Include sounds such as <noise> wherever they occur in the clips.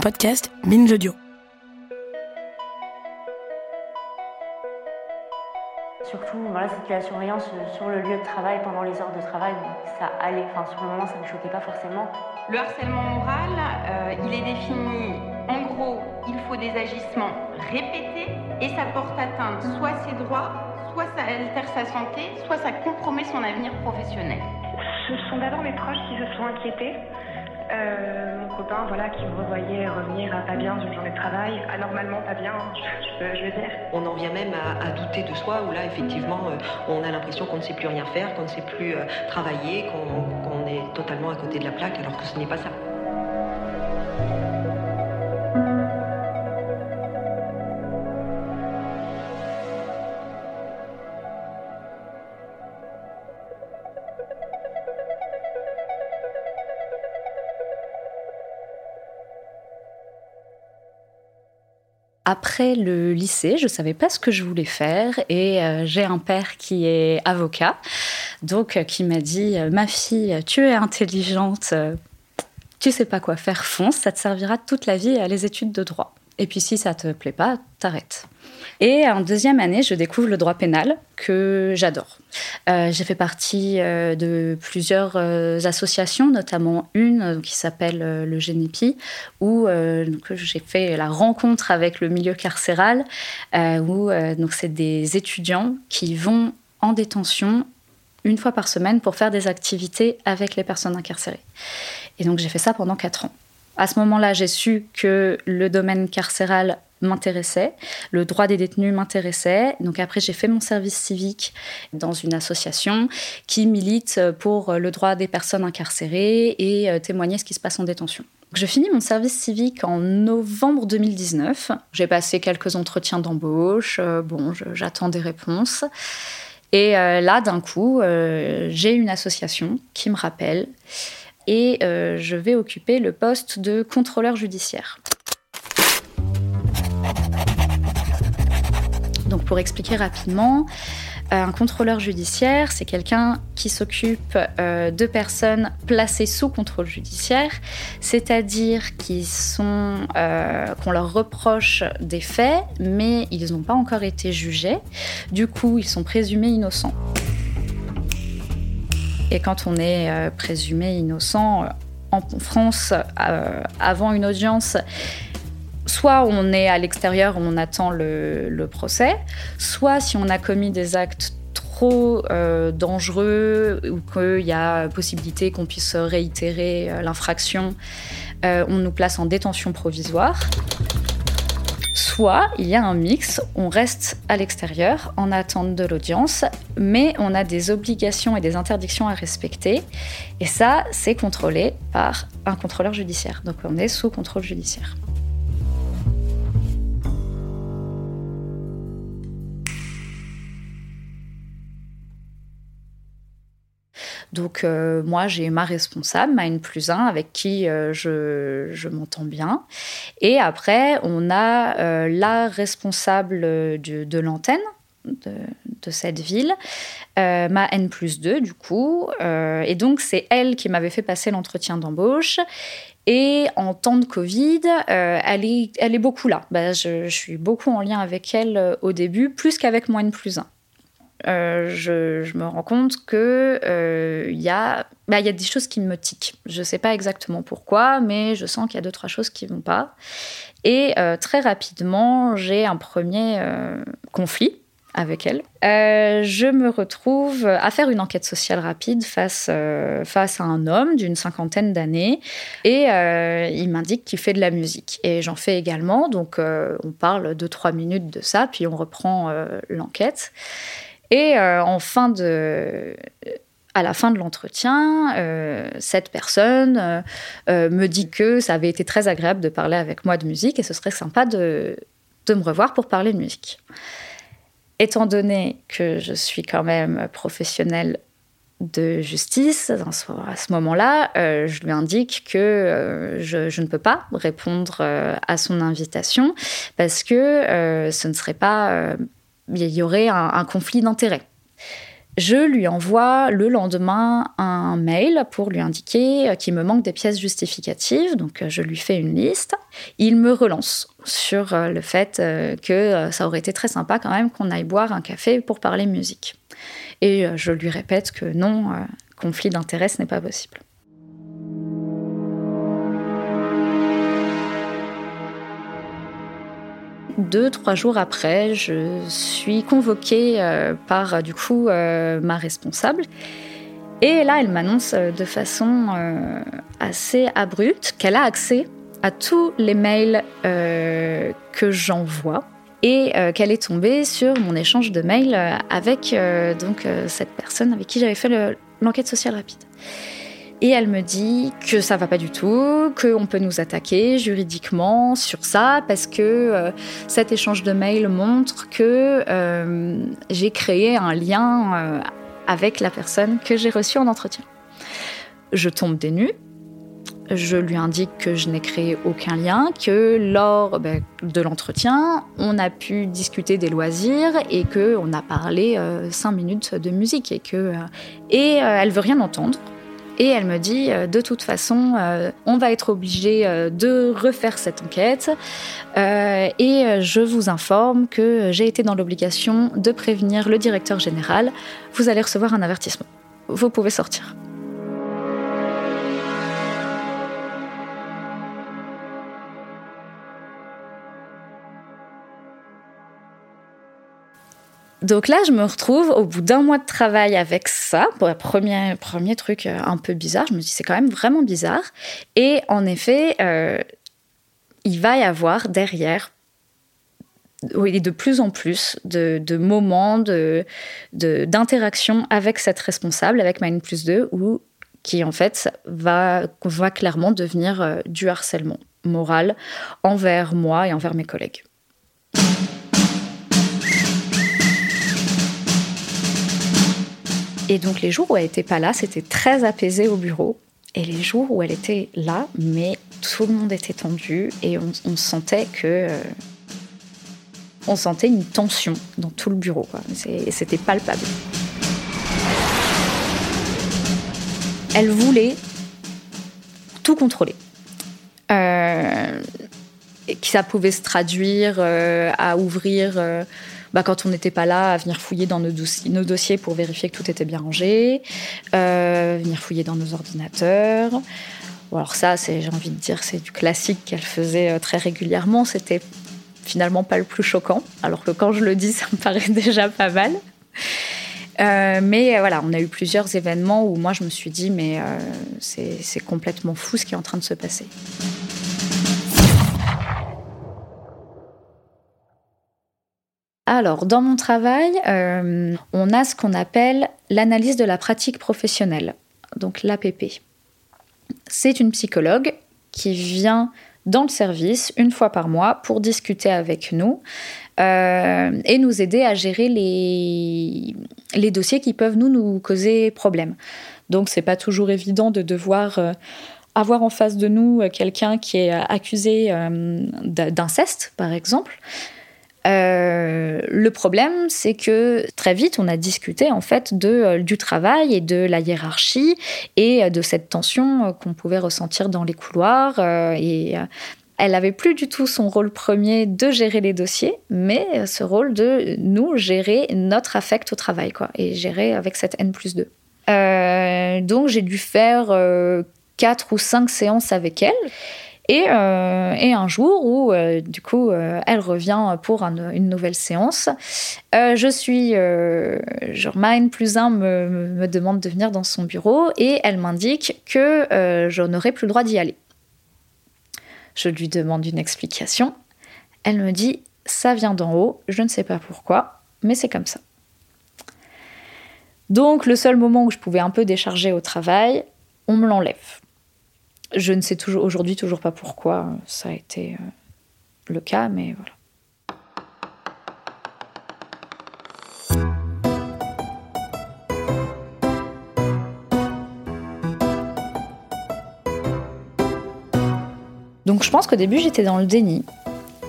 Podcast Binge Audio. Surtout, voilà, c'était la surveillance sur le lieu de travail pendant les heures de travail. Ça allait, enfin, sur le moment, ça ne me choquait pas forcément. Le harcèlement moral, euh, il est défini, en gros, il faut des agissements répétés et ça porte atteinte soit à ses droits, soit ça altère sa santé, soit ça compromet son avenir professionnel. Ce sont d'abord mes proches qui se sont inquiétés. Euh, mon copain, voilà, qui me revoyait revenir à pas bien d'une journée de travail, anormalement pas bien, je, je- je veux dire. On en vient même à, douter de soi, où là, effectivement, euh, on a l'impression qu'on ne sait plus rien faire, qu'on ne sait plus euh, travailler, qu'on est totalement à côté de la plaque, alors que ce n'est pas ça. Après le lycée, je savais pas ce que je voulais faire et euh, j'ai un père qui est avocat, donc euh, qui m'a dit euh, ma fille, tu es intelligente, tu sais pas quoi faire, fonce, ça te servira toute la vie à les études de droit. Et puis si ça te plaît pas, t'arrêtes. Et en deuxième année, je découvre le droit pénal que j'adore. Euh, j'ai fait partie euh, de plusieurs euh, associations, notamment une qui s'appelle le Génépi, où j'ai fait la rencontre avec le milieu carcéral, où c'est des étudiants qui vont en détention une fois par semaine pour faire des activités avec les personnes incarcérées. Et donc j'ai fait ça pendant quatre ans. À ce moment-là, j'ai su que le domaine carcéral m'intéressait, le droit des détenus m'intéressait. Donc après, j'ai fait mon service civique dans une association qui milite pour le droit des personnes incarcérées et euh, témoigner ce qui se passe en détention. Je finis mon service civique en novembre 2019. J'ai passé quelques entretiens d'embauche. Euh, bon, j'attends des réponses. Et euh, là, d'un coup, j'ai une association qui me rappelle et euh, je vais occuper le poste de contrôleur judiciaire. Donc pour expliquer rapidement, euh, un contrôleur judiciaire, c'est quelqu'un qui s'occupe euh, de personnes placées sous contrôle judiciaire, c'est-à-dire qu'on leur reproche des faits, mais ils n'ont pas encore été jugés. Du coup, ils sont présumés innocents. Et quand on est euh, présumé innocent, euh, en France, euh, avant une audience, soit on est à l'extérieur, on attend le, procès, soit si on a commis des actes trop dangereux ou qu'il y a possibilité qu'on puisse réitérer l'infraction, on nous place en détention provisoire. Soit il y a un mix, on reste à l'extérieur en attente de l'audience, mais on a des obligations et des interdictions à respecter. Et ça, c'est contrôlé par un contrôleur judiciaire. Donc on est sous contrôle judiciaire. Donc euh, moi, j'ai ma responsable, ma N plus 1, avec qui euh, je, je m'entends bien. Et après, on a euh, la responsable de, l'antenne de, cette ville, ma N plus 2 du coup. Et donc, c'est elle qui m'avait fait passer l'entretien d'embauche. Et en temps de Covid, elle, est, elle est beaucoup là. Bah, je, suis beaucoup en lien avec elle au début, plus qu'avec moi N plus 1. Euh, je, me rends compte que euh, il y, a, bah, y a des choses qui me tiquent. Je ne sais pas exactement pourquoi, mais je sens qu'il y a deux, trois choses qui ne vont pas. Et euh, très rapidement, j'ai un premier conflit avec elle. Je me retrouve à faire une enquête sociale rapide face, face à un homme d'une cinquantaine d'années et il m'indique qu'il fait de la musique. Et j'en fais également, donc on parle deux, trois minutes de ça, puis on reprend l'enquête. Et fin de à la fin de l'entretien, cette personne me dit que ça avait été très agréable de parler avec moi de musique et ce serait sympa de, me revoir pour parler de musique. Étant donné que je suis quand même professionnelle de justice, à ce moment-là, euh, je lui indique que euh, je, ne peux pas répondre euh, à son invitation parce que ce ne serait pas... il y aurait un conflit d'intérêts. Je lui envoie le lendemain un mail pour lui indiquer qu'il me manque des pièces justificatives, donc je lui fais une liste. Il me relance sur le fait que ça aurait été très sympa quand même qu'on aille boire un café pour parler musique. Et euh, je lui répète que non, euh, conflit d'intérêts, ce n'est pas possible. Deux, trois jours après, je suis convoquée euh, par du coup ma responsable. Et là, elle m'annonce de façon assez abrupte qu'elle a accès à tous les mails que j'envoie et euh, qu'elle est tombée sur mon échange de mails euh, avec euh, donc cette personne avec qui j'avais fait l'enquête sociale rapide. Et elle me dit que ça va pas du tout, qu'on peut nous attaquer juridiquement sur ça, parce que cet échange de mails montre que j'ai créé un lien avec la personne que j'ai reçue en entretien. Je tombe des nues, je lui indique que je n'ai créé aucun lien, que lors ben, de l'entretien, on a pu discuter des loisirs et que on a parlé euh, cinq minutes de musique et que euh, et euh, elle veut rien entendre. Et elle me dit, de toute façon, on va être obligé de refaire cette enquête. et je vous informe que j'ai été dans l'obligation de prévenir le directeur général. Vous allez recevoir un avertissement. Vous pouvez sortir. Donc là, je me retrouve au bout d'un mois de travail avec ça. premier, premier truc euh, un peu bizarre, je me dis c'est quand même vraiment bizarre. Et en effet, euh, il va y avoir derrière oui, de plus en plus de, moments d'interaction de, avec cette responsable, avec ma plus 2, où, qui en fait va, va clairement devenir euh, du harcèlement moral envers moi et envers mes collègues. Et donc les jours où elle n'était pas là, c'était très apaisé au bureau. Et les jours où elle était là, mais tout le monde était tendu et on, sentait que euh, on sentait une tension dans tout le bureau. Et c'était palpable. Elle voulait tout contrôler. Euh, et que ça pouvait se traduire euh, à ouvrir bah, quand on n'était pas là, à venir fouiller dans nos, dossiers pour vérifier que tout était bien rangé, euh, venir fouiller dans nos ordinateurs. alors ça, j'ai envie de dire, c'est du classique qu'elle faisait euh, très régulièrement. C'était finalement pas le plus choquant, alors que quand je le dis, <laughs> ça me paraît déjà pas mal. Euh, mais voilà, on a eu plusieurs événements où moi je me suis dit, mais c'est complètement fou ce qui est en train de se passer. Alors, dans mon travail, euh, on a ce qu'on appelle l'analyse de la pratique professionnelle, donc l'APP. C'est une psychologue qui vient dans le service une fois par mois pour discuter avec nous euh, et nous aider à gérer les, dossiers qui peuvent nous, nous causer problème. Donc, c'est pas toujours évident de devoir. Euh, avoir en face de nous quelqu'un qui est accusé d'inceste, par exemple. Euh, le problème, c'est que très vite, on a discuté en fait de, euh, du travail et de la hiérarchie et euh, de cette tension qu'on pouvait ressentir dans les couloirs. et elle n'avait plus du tout son rôle premier de gérer les dossiers, mais ce rôle de nous gérer notre affect au travail, quoi, et gérer avec cette N plus 2. donc j'ai dû faire quatre ou cinq séances avec elle. Euh, et, un jour où, euh, du coup, euh, elle revient pour une nouvelle séance, je suis, genre, Mine plus un me, me, demande de venir dans son bureau et elle m'indique que je n'aurai plus le droit d'y aller. Je lui demande une explication. Elle me dit, ça vient d'en haut, je ne sais pas pourquoi, mais c'est comme ça. Donc le seul moment où je pouvais un peu décharger au travail, on me l'enlève. Je ne sais toujours aujourd'hui toujours pas pourquoi ça a été euh, le cas, mais voilà. Donc je pense qu'au début j'étais dans le déni.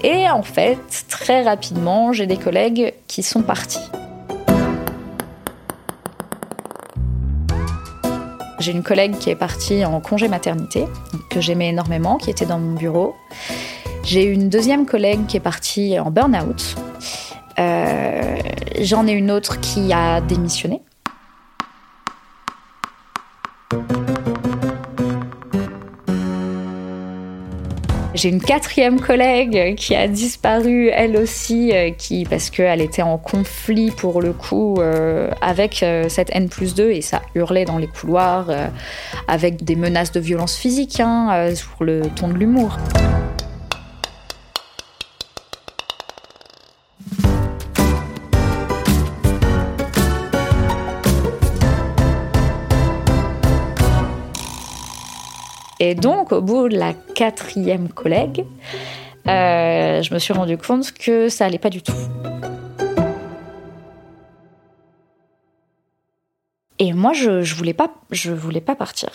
Et en fait, très rapidement, j'ai des collègues qui sont partis. J'ai une collègue qui est partie en congé maternité, que j'aimais énormément, qui était dans mon bureau. J'ai une deuxième collègue qui est partie en burn-out. Euh, J'en ai une autre qui a démissionné. J'ai une quatrième collègue qui a disparu, elle aussi, euh, qui, parce qu'elle était en conflit pour le coup euh, avec euh, cette N plus 2 et ça hurlait dans les couloirs avec des menaces de violence physique hein, sur le ton de l'humour. Et donc, au bout de la quatrième collègue, euh, je me suis rendu compte que ça allait pas du tout. Et moi, je, je voulais pas, je voulais pas partir.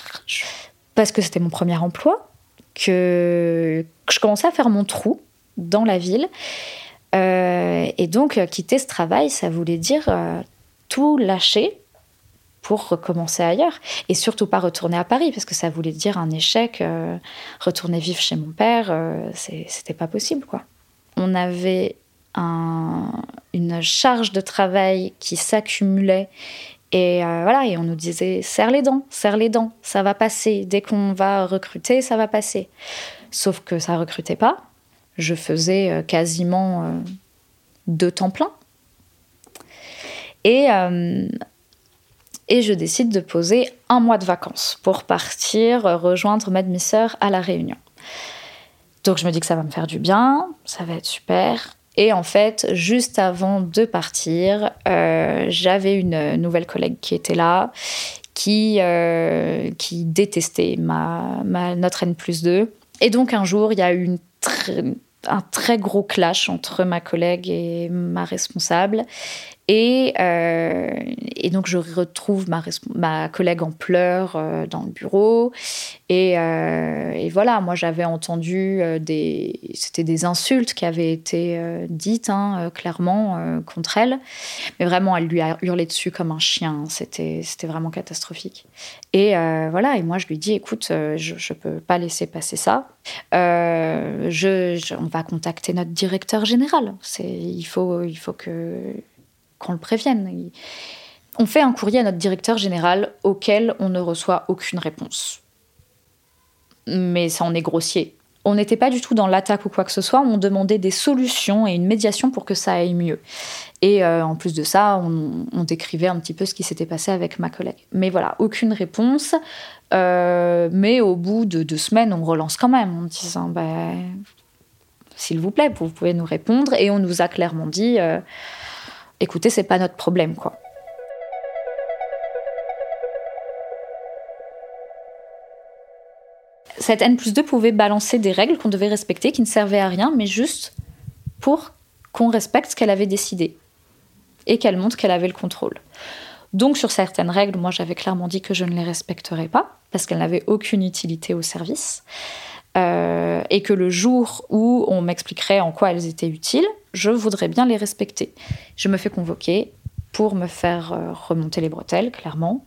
Parce que c'était mon premier emploi, que, je commençais à faire mon trou dans la ville, euh, et donc quitter ce travail, ça voulait dire euh, tout lâcher pour recommencer ailleurs. Et surtout pas retourner à Paris, parce que ça voulait dire un échec. Euh, retourner vivre chez mon père, euh, c'était pas possible, quoi. On avait une charge de travail qui s'accumulait. Et euh, voilà, et on nous disait serre les dents, serre les dents, ça va passer. Dès qu'on va recruter, ça va passer. Sauf que ça recrutait pas. Je faisais quasiment deux temps plein. Et et je décide de poser un mois de vacances pour partir rejoindre ma demi-sœur à La Réunion. Donc je me dis que ça va me faire du bien, ça va être super. Et en fait, juste avant de partir, euh, j'avais une nouvelle collègue qui était là, qui, euh, qui détestait ma, notre N plus 2. Et donc un jour, il y a eu un très gros clash entre ma collègue et ma responsable. Et, euh, et, donc, je retrouve ma, collègue en pleurs euh, dans le bureau. Et, euh, et voilà, moi, j'avais entendu des. C'était des insultes qui avaient été dites, hein, clairement, contre elle. Mais vraiment, elle lui a hurlé dessus comme un chien. C'était vraiment catastrophique. Et voilà, et moi, je lui dis écoute, je ne peux pas laisser passer ça. Je, on va contacter notre directeur général. Il faut, il faut que qu'on le prévienne. On fait un courrier à notre directeur général auquel on ne reçoit aucune réponse. Mais ça en est grossier. On n'était pas du tout dans l'attaque ou quoi que ce soit, on demandait des solutions et une médiation pour que ça aille mieux. Et euh, en plus de ça, on, décrivait un petit peu ce qui s'était passé avec ma collègue. Mais voilà, aucune réponse. Euh, mais au bout de deux semaines, on relance quand même en disant ben, S'il vous plaît, vous pouvez nous répondre. Et on nous a clairement dit euh, écoutez, c'est pas notre problème, quoi. Cette N plus 2 pouvait balancer des règles qu'on devait respecter, qui ne servaient à rien, mais juste pour qu'on respecte ce qu'elle avait décidé et qu'elle montre qu'elle avait le contrôle. Donc sur certaines règles, moi j'avais clairement dit que je ne les respecterais pas parce qu'elles n'avaient aucune utilité au service. Euh, et que le jour où on m'expliquerait en quoi elles étaient utiles, je voudrais bien les respecter. Je me fais convoquer pour me faire euh, remonter les bretelles, clairement,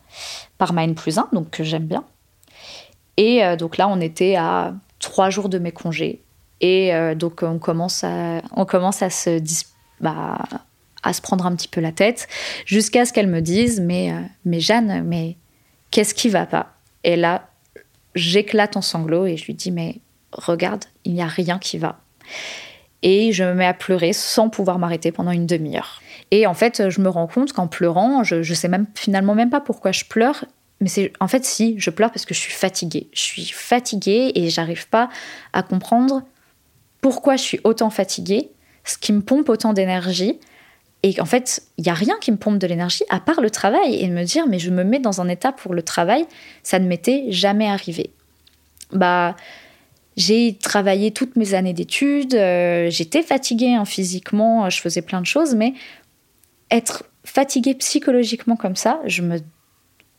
par ma N plus 1, donc que j'aime bien. Et euh, donc là, on était à trois jours de mes congés. Et euh, donc, on commence à, se, bah, à se prendre un petit peu la tête, jusqu'à ce qu'elle me dise Mais, mais Jeanne, mais qu'est-ce qui va pas? Et là, j'éclate en sanglots et je lui dis Mais regarde, il n'y a rien qui va et je me mets à pleurer sans pouvoir m'arrêter pendant une demi-heure. Et en fait, je me rends compte qu'en pleurant, je, je sais même finalement même pas pourquoi je pleure, mais c'est en fait si, je pleure parce que je suis fatiguée. Je suis fatiguée et j'arrive pas à comprendre pourquoi je suis autant fatiguée, ce qui me pompe autant d'énergie Et en fait, il n'y a rien qui me pompe de l'énergie à part le travail et me dire, mais je me mets dans un état pour le travail, ça ne m'était jamais arrivé. Bah, j'ai travaillé toutes mes années d'études, euh, j'étais fatiguée hein, physiquement, je faisais plein de choses, mais être fatiguée psychologiquement comme ça, je me,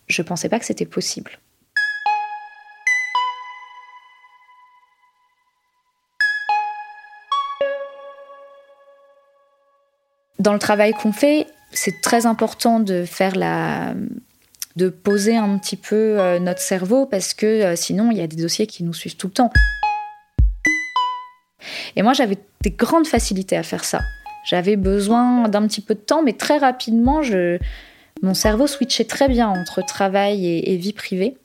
je pensais pas que c'était possible. Dans le travail qu'on fait, c'est très important de faire la de poser un petit peu euh, notre cerveau parce que euh, sinon il y a des dossiers qui nous suivent tout le temps. Et moi j'avais des grandes facilités à faire ça. J'avais besoin d'un petit peu de temps, mais très rapidement, je... mon cerveau switchait très bien entre travail et, vie privée.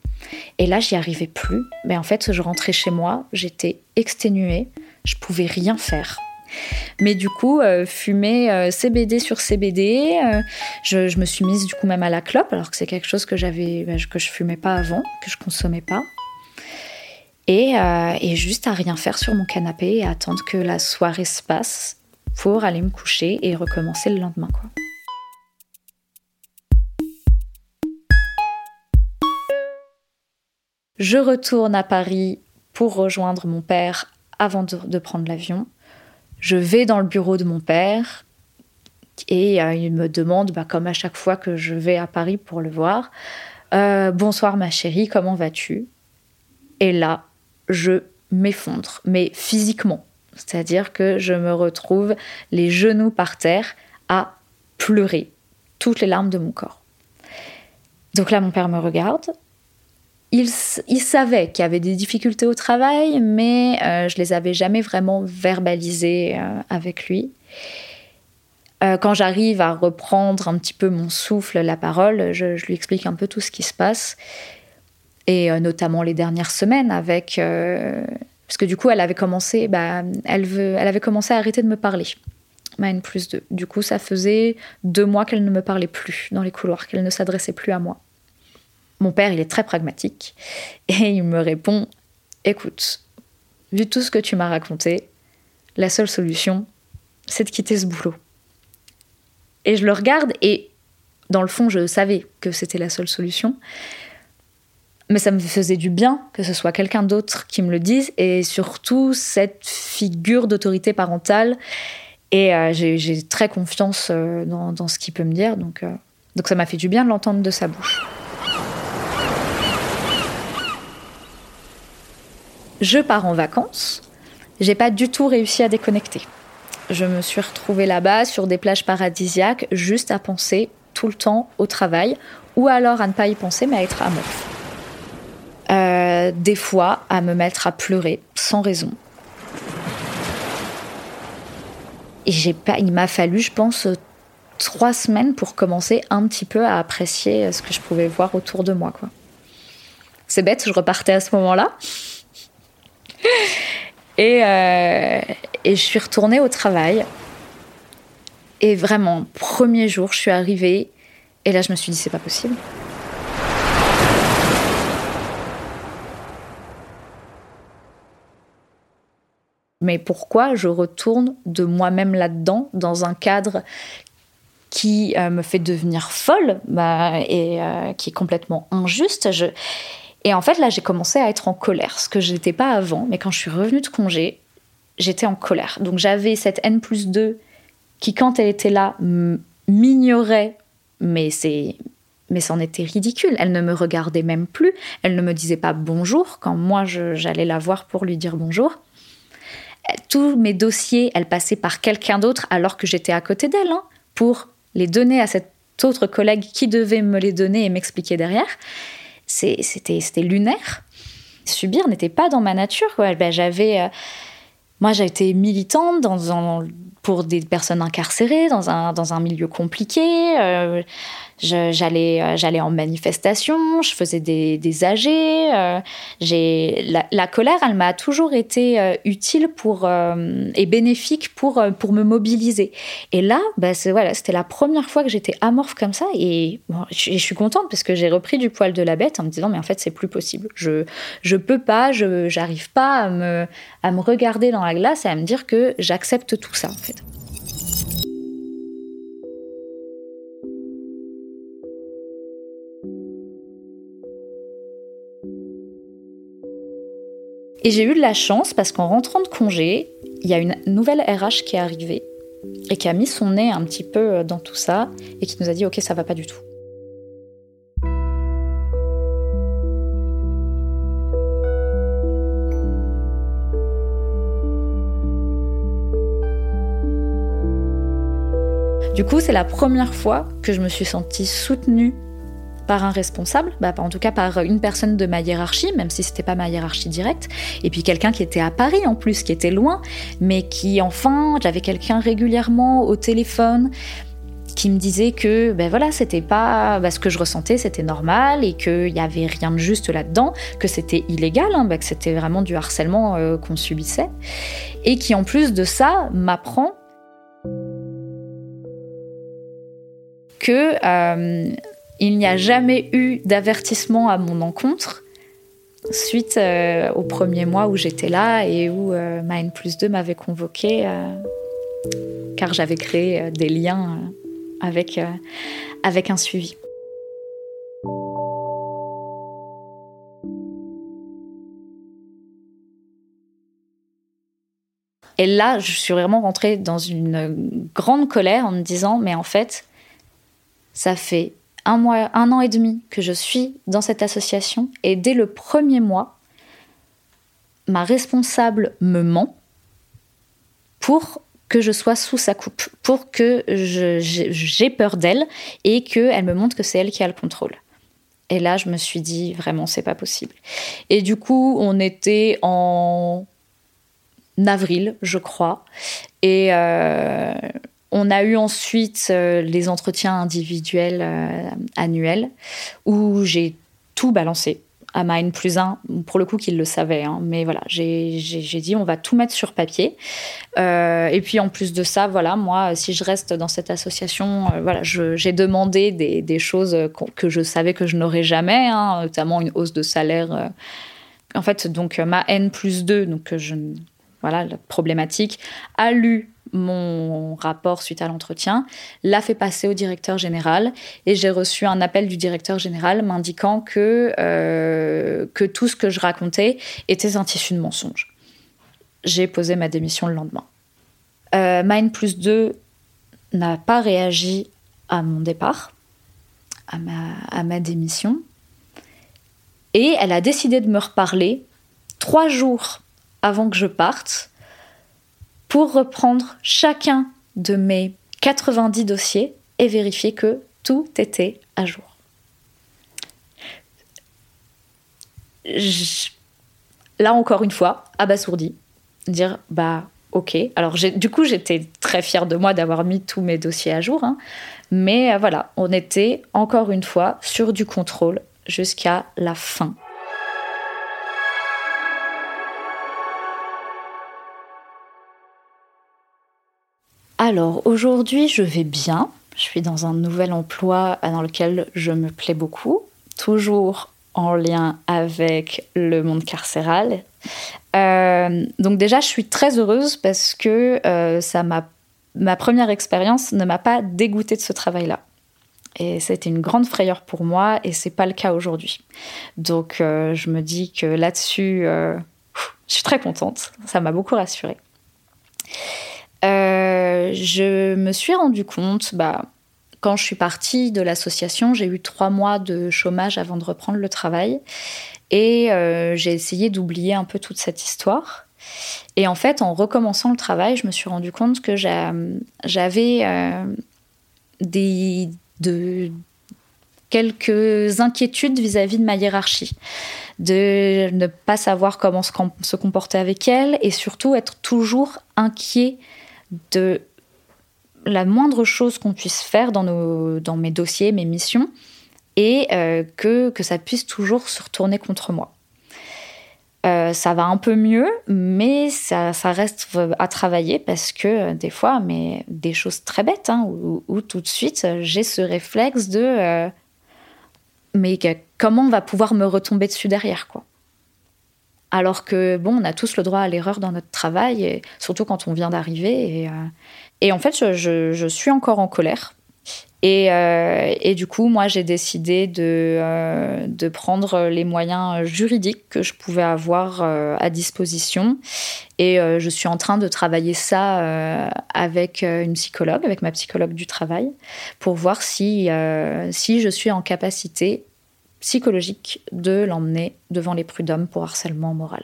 Et là, j'y arrivais plus. Mais en fait, je rentrais chez moi, j'étais exténuée, je pouvais rien faire. Mais du coup, euh, fumer euh, CBD sur CBD, euh, je, me suis mise du coup même à la clope, alors que c'est quelque chose que j'avais, bah, que je fumais pas avant, que je consommais pas. Et, et, juste à rien faire sur mon canapé et attendre que la soirée se passe pour aller me coucher et recommencer le lendemain. Quoi. Je retourne à Paris pour rejoindre mon père avant de, prendre l'avion. Je vais dans le bureau de mon père et euh, il me demande, bah, comme à chaque fois que je vais à Paris pour le voir, euh, Bonsoir ma chérie, comment vas-tu? Et là, je m'effondre, mais physiquement. C'est-à-dire que je me retrouve les genoux par terre à pleurer toutes les larmes de mon corps. Donc là, mon père me regarde. Il, savait qu'il y avait des difficultés au travail, mais euh, je les avais jamais vraiment verbalisées euh, avec lui. Euh, quand j'arrive à reprendre un petit peu mon souffle, la parole, je, je, lui explique un peu tout ce qui se passe, et notamment les dernières semaines avec parce que du coup, elle avait commencé, bah, elle, veut, elle avait commencé à arrêter de me parler. Ma plus 2. Du coup, ça faisait deux mois qu'elle ne me parlait plus dans les couloirs, qu'elle ne s'adressait plus à moi. Mon père, il est très pragmatique et <laughs> il me répond Écoute, vu tout ce que tu m'as raconté, la seule solution, c'est de quitter ce boulot. Et je le regarde et dans le fond, je savais que c'était la seule solution. Mais ça me faisait du bien que ce soit quelqu'un d'autre qui me le dise et surtout cette figure d'autorité parentale. Et euh, j'ai très confiance euh, dans, ce qu'il peut me dire. Donc, euh, donc ça m'a fait du bien de l'entendre de sa bouche. Je pars en vacances. J'ai pas du tout réussi à déconnecter. Je me suis retrouvée là-bas sur des plages paradisiaques, juste à penser tout le temps au travail, ou alors à ne pas y penser, mais à être amorphe. Euh, des fois à me mettre à pleurer sans raison. Et j'ai pas, il m'a fallu, je pense, trois semaines pour commencer un petit peu à apprécier ce que je pouvais voir autour de moi. Quoi. C'est bête, je repartais à ce moment-là. <laughs> Et, euh, et je suis retournée au travail. Et vraiment, premier jour, je suis arrivée. Et là, je me suis dit, c'est pas possible. Mais pourquoi je retourne de moi-même là-dedans, dans un cadre qui euh, me fait devenir folle bah, et euh, qui est complètement injuste? Et en fait, là, j'ai commencé à être en colère, ce que je n'étais pas avant, mais quand je suis revenue de congé, j'étais en colère. Donc j'avais cette N plus 2 qui, quand elle était là, m'ignorait, mais c'est mais c'en était ridicule. Elle ne me regardait même plus. Elle ne me disait pas bonjour quand moi j'allais la voir pour lui dire bonjour tous mes dossiers, elle passait par quelqu'un d'autre alors que j'étais à côté d'elle, hein, pour les donner à cet autre collègue qui devait me les donner et m'expliquer derrière. C'était lunaire. Subir n'était pas dans ma nature. Ben, j'avais, euh, moi, j'ai été militante dans pour des personnes incarcérées dans un, dans un milieu compliqué. Euh, j'allais euh, j'allais en manifestation, je faisais des, des AG. Euh, la, colère, elle m'a toujours été utile pour et bénéfique pour pour me mobiliser. Et là, bah, voilà, c'était la première fois que j'étais amorphe comme ça et, je, suis contente parce que j'ai repris du poil de la bête en me disant mais en fait c'est plus possible. Je je peux pas, je j'arrive pas à me à me regarder dans la glace et à me dire que j'accepte tout ça. Et j'ai eu de la chance parce qu'en rentrant de congé, il y a une nouvelle RH qui est arrivée et qui a mis son nez un petit peu dans tout ça et qui nous a dit ok ça va pas du tout. Du coup, c'est la première fois que je me suis sentie soutenue par un responsable, bah, en tout cas par une personne de ma hiérarchie, même si c'était pas ma hiérarchie directe, et puis quelqu'un qui était à Paris en plus, qui était loin, mais qui enfin, j'avais quelqu'un régulièrement au téléphone qui me disait que ben voilà c'était pas bah, ce que je ressentais c'était normal et qu'il n'y avait rien de juste là-dedans que c'était illégal hein, bah, que c'était vraiment du harcèlement euh, qu'on subissait et qui en plus de ça m'apprend que euh, il n'y a jamais eu d'avertissement à mon encontre suite euh, au premier mois où j'étais là et où euh, ma N plus 2 m'avait convoqué car j'avais créé des liens avec, avec un suivi. Et là, je suis vraiment rentrée dans une grande colère en me disant, mais en fait, ça fait un, mois, un an et demi que je suis dans cette association et dès le premier mois, ma responsable me ment pour que je sois sous sa coupe, pour que j'ai peur d'elle et qu'elle me montre que c'est elle qui a le contrôle. Et là, je me suis dit, vraiment, c'est pas possible. Et du coup, on était en avril, je crois. Et euh, on a eu ensuite euh, les entretiens individuels euh, annuels où j'ai tout balancé à ma N plus 1, pour le coup qu'il le savait, hein. mais voilà, j'ai dit on va tout mettre sur papier. Euh, et puis en plus de ça, voilà, moi, si je reste dans cette association, voilà, j'ai demandé des, choses que je savais que je n'aurais jamais, hein, notamment une hausse de salaire. en fait, donc ma N plus 2, donc je, voilà, la problématique, a lu mon rapport suite à l'entretien, l'a fait passer au directeur général et j'ai reçu un appel du directeur général m'indiquant que, euh, que tout ce que je racontais était un tissu de mensonge. J'ai posé ma démission le lendemain. Euh, Mine plus 2 n'a pas réagi à mon départ, à ma, à ma démission, et elle a décidé de me reparler trois jours avant que je parte pour reprendre chacun de mes 90 dossiers et vérifier que tout était à jour. Là encore une fois, abasourdi, dire bah ok. Alors du coup j'étais très fière de moi d'avoir mis tous mes dossiers à jour, hein. mais euh, voilà, on était encore une fois sur du contrôle jusqu'à la fin. Alors aujourd'hui, je vais bien. Je suis dans un nouvel emploi dans lequel je me plais beaucoup, toujours en lien avec le monde carcéral. Euh, donc déjà, je suis très heureuse parce que euh, ma première expérience ne m'a pas dégoûtée de ce travail-là. Et c'était une grande frayeur pour moi et c'est pas le cas aujourd'hui. Donc euh, je me dis que là-dessus, je suis très contente. Ça m'a beaucoup rassurée. Euh, je me suis rendu compte, bah, quand je suis partie de l'association, j'ai eu trois mois de chômage avant de reprendre le travail. Et euh, j'ai essayé d'oublier un peu toute cette histoire. Et en fait, en recommençant le travail, je me suis rendu compte que j'avais euh, quelques inquiétudes vis-à-vis -vis de ma hiérarchie, de ne pas savoir comment se comporter avec elle et surtout être toujours inquiet de la moindre chose qu'on puisse faire dans, mes dossiers, mes missions, et euh, que, ça puisse toujours se retourner contre moi. Euh, ça va un peu mieux, mais ça, reste à travailler parce que euh, des fois, mais des choses très bêtes, hein, où, tout de suite, j'ai ce réflexe de mais comment on va pouvoir me retomber dessus derrière, quoi? Alors que, bon, on a tous le droit à l'erreur dans notre travail, surtout quand on vient d'arriver. Et, euh, en fait, je, suis encore en colère Euh, et, du coup, moi, j'ai décidé de, euh, de, prendre les moyens juridiques que je pouvais avoir à disposition. Et je suis en train de travailler ça avec une psychologue, avec ma psychologue du travail, pour voir si, si je suis en capacité psychologique de l'emmener devant les prud'hommes pour harcèlement moral.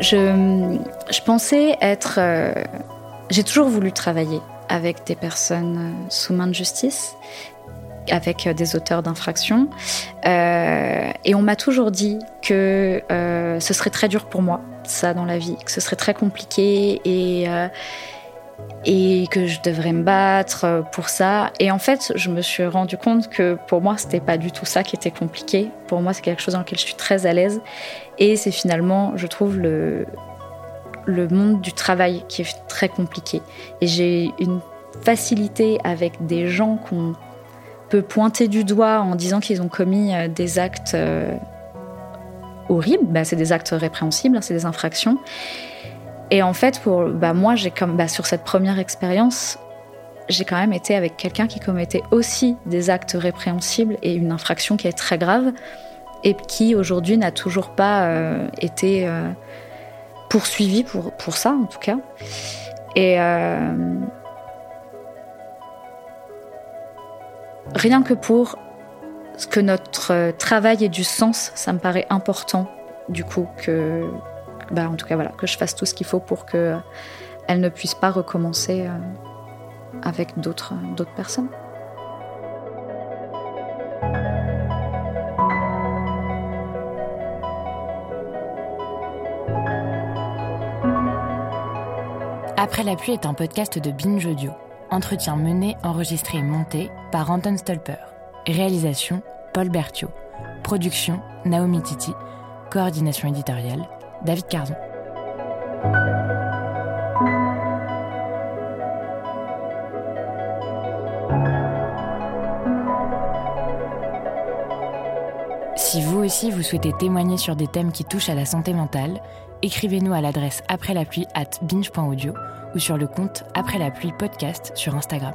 Je, pensais être. Euh, j'ai toujours voulu travailler avec des personnes euh, sous main de justice, avec euh, des auteurs d'infractions. et on m'a toujours dit que ce serait très dur pour moi, ça, dans la vie, que ce serait très compliqué et et que je devrais me battre euh, pour ça. Et en fait, je me suis rendu compte que pour moi, c'était pas du tout ça qui était compliqué. Pour moi, c'est quelque chose dans lequel je suis très à l'aise. Et c'est finalement, je trouve, le, le monde du travail qui est très compliqué. Et j'ai une facilité avec des gens qu'on peut pointer du doigt en disant qu'ils ont commis euh, des actes euh, horribles. Bah, c'est des actes répréhensibles, hein, c'est des infractions. Et en fait, pour bah, moi, j'ai comme bah, sur cette première expérience, j'ai quand même été avec quelqu'un qui commettait aussi des actes répréhensibles et une infraction qui est très grave et qui aujourd'hui n'a toujours pas euh, été poursuivi pour, pour ça en tout cas. Et rien que pour que notre travail ait du sens, ça me paraît important du coup que bah, que je fasse tout ce qu'il faut pour qu'elle ne puisse pas recommencer euh, avec d'autres personnes. Après la pluie est un podcast de Binge Audio. Entretien mené, enregistré et monté par Anton Stolper. Réalisation Paul Berthiaud. Production Naomi Titi. Coordination éditoriale David Carzon. Si vous aussi vous souhaitez témoigner sur des thèmes qui touchent à la santé mentale, écrivez-nous à l'adresse après la pluie at binge.audio ou sur le compte après la pluie podcast sur Instagram.